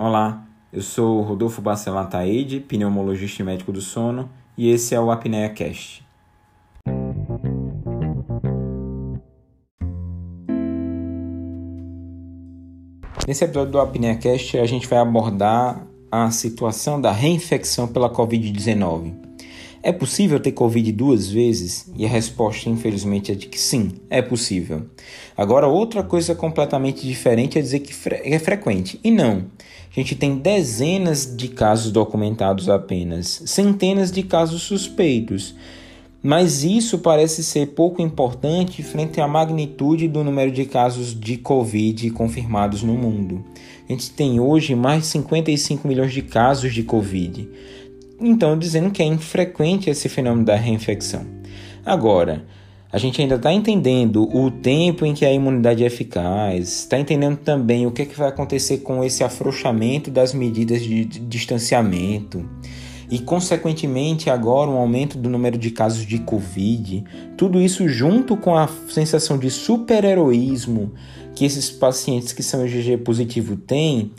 Olá, eu sou Rodolfo Bacelar Taide, pneumologista e médico do sono, e esse é o Apnea Cast. Nesse episódio do Apnea Cast, a gente vai abordar a situação da reinfecção pela Covid-19. É possível ter Covid duas vezes? E a resposta, infelizmente, é de que sim, é possível. Agora, outra coisa completamente diferente é dizer que é frequente. E não. A gente tem dezenas de casos documentados apenas, centenas de casos suspeitos. Mas isso parece ser pouco importante frente à magnitude do número de casos de Covid confirmados no mundo. A gente tem hoje mais de 55 milhões de casos de Covid. Então, dizendo que é infrequente esse fenômeno da reinfecção. Agora, a gente ainda está entendendo o tempo em que a imunidade é eficaz, está entendendo também o que, é que vai acontecer com esse afrouxamento das medidas de distanciamento e, consequentemente, agora um aumento do número de casos de Covid. Tudo isso junto com a sensação de super-heroísmo que esses pacientes que são IgG positivo têm,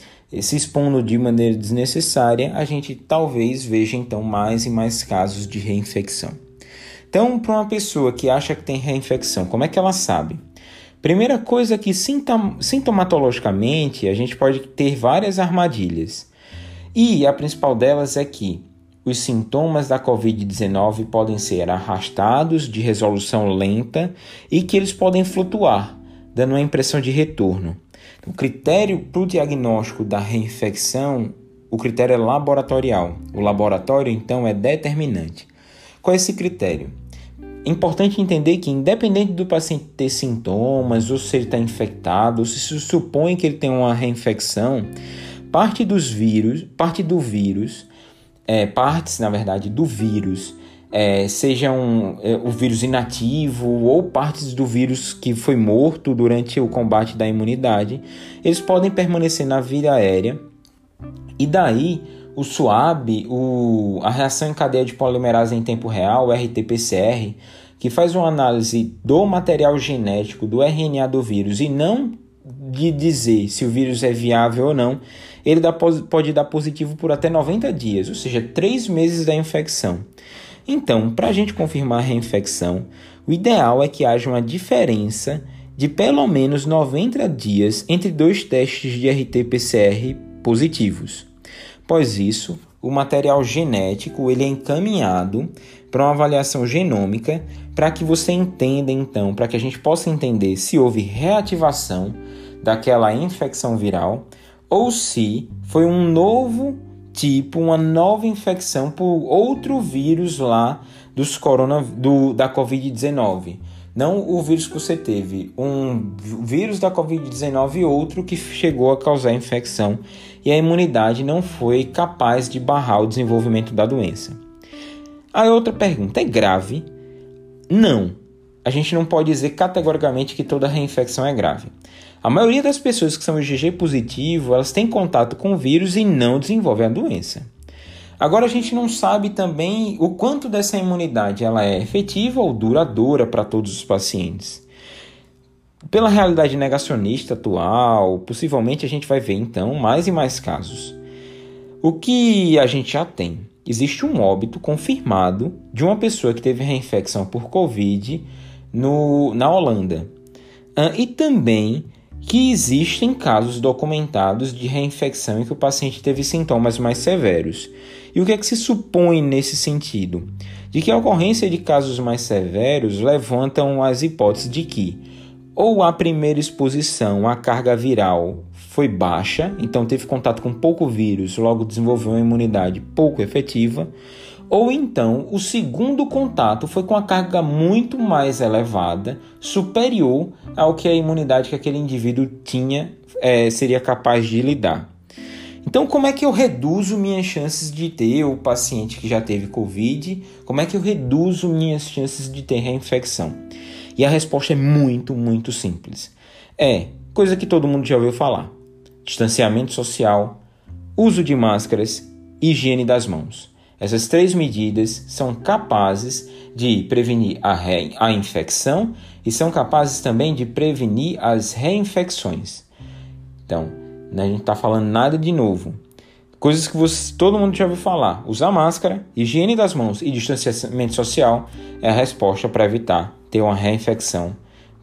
se expondo de maneira desnecessária, a gente talvez veja então mais e mais casos de reinfecção. Então, para uma pessoa que acha que tem reinfecção, como é que ela sabe? Primeira coisa que sintomatologicamente a gente pode ter várias armadilhas. E a principal delas é que os sintomas da Covid-19 podem ser arrastados de resolução lenta e que eles podem flutuar, dando uma impressão de retorno. O critério para o diagnóstico da reinfecção, o critério é laboratorial. O laboratório, então, é determinante. Qual é esse critério? É importante entender que, independente do paciente ter sintomas, ou se ele está infectado, ou se se supõe que ele tem uma reinfecção, parte dos vírus, parte do vírus, é, partes, na verdade, do vírus é, sejam é, o vírus inativo ou partes do vírus que foi morto durante o combate da imunidade, eles podem permanecer na via aérea e daí o SWAB, o, a reação em cadeia de polimerase em tempo real, RT-PCR, que faz uma análise do material genético do RNA do vírus e não de dizer se o vírus é viável ou não, ele dá, pode dar positivo por até 90 dias, ou seja, 3 meses da infecção. Então, para a gente confirmar a reinfecção, o ideal é que haja uma diferença de pelo menos 90 dias entre dois testes de RT-PCR positivos. Após isso, o material genético ele é encaminhado para uma avaliação genômica para que você entenda então, para que a gente possa entender se houve reativação daquela infecção viral ou se foi um novo tipo uma nova infecção por outro vírus lá dos corona, do, da Covid-19. Não o vírus que você teve, um vírus da Covid-19 e outro que chegou a causar infecção e a imunidade não foi capaz de barrar o desenvolvimento da doença. A outra pergunta é grave? Não. A gente não pode dizer categoricamente que toda reinfecção é grave. A maioria das pessoas que são IgG positivo, elas têm contato com o vírus e não desenvolvem a doença. Agora a gente não sabe também o quanto dessa imunidade ela é efetiva ou duradoura para todos os pacientes. Pela realidade negacionista atual, possivelmente a gente vai ver então mais e mais casos. O que a gente já tem? Existe um óbito confirmado de uma pessoa que teve reinfecção por Covid no, na Holanda. Ah, e também que existem casos documentados de reinfecção em que o paciente teve sintomas mais severos. E o que é que se supõe nesse sentido? De que a ocorrência de casos mais severos levantam as hipóteses de que ou a primeira exposição à carga viral foi baixa, então teve contato com pouco vírus, logo desenvolveu uma imunidade pouco efetiva, ou então o segundo contato foi com a carga muito mais elevada, superior ao que a imunidade que aquele indivíduo tinha é, seria capaz de lidar. Então, como é que eu reduzo minhas chances de ter o paciente que já teve Covid? Como é que eu reduzo minhas chances de ter reinfecção? E a resposta é muito, muito simples. É coisa que todo mundo já ouviu falar: distanciamento social, uso de máscaras, higiene das mãos. Essas três medidas são capazes de prevenir a, re... a infecção e são capazes também de prevenir as reinfecções. Então, Né? A gente está falando nada de novo. Coisas que você, todo mundo já ouviu falar. Usar máscara, higiene das mãos e distanciamento social é a resposta para evitar ter uma reinfecção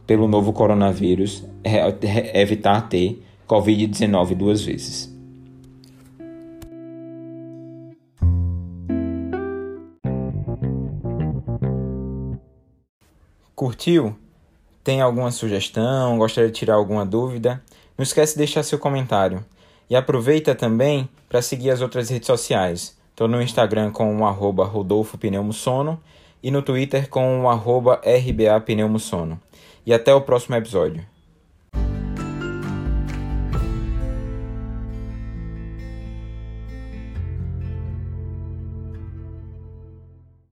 pelo novo coronavírus, evitar ter Covid-19 duas vezes. Curtiu? Tem alguma sugestão? Gostaria de tirar alguma dúvida? Não esquece de deixar seu comentário. E aproveita também para seguir as outras redes sociais. Estou no Instagram com o arroba e no Twitter com o arroba RBA. E até o próximo episódio.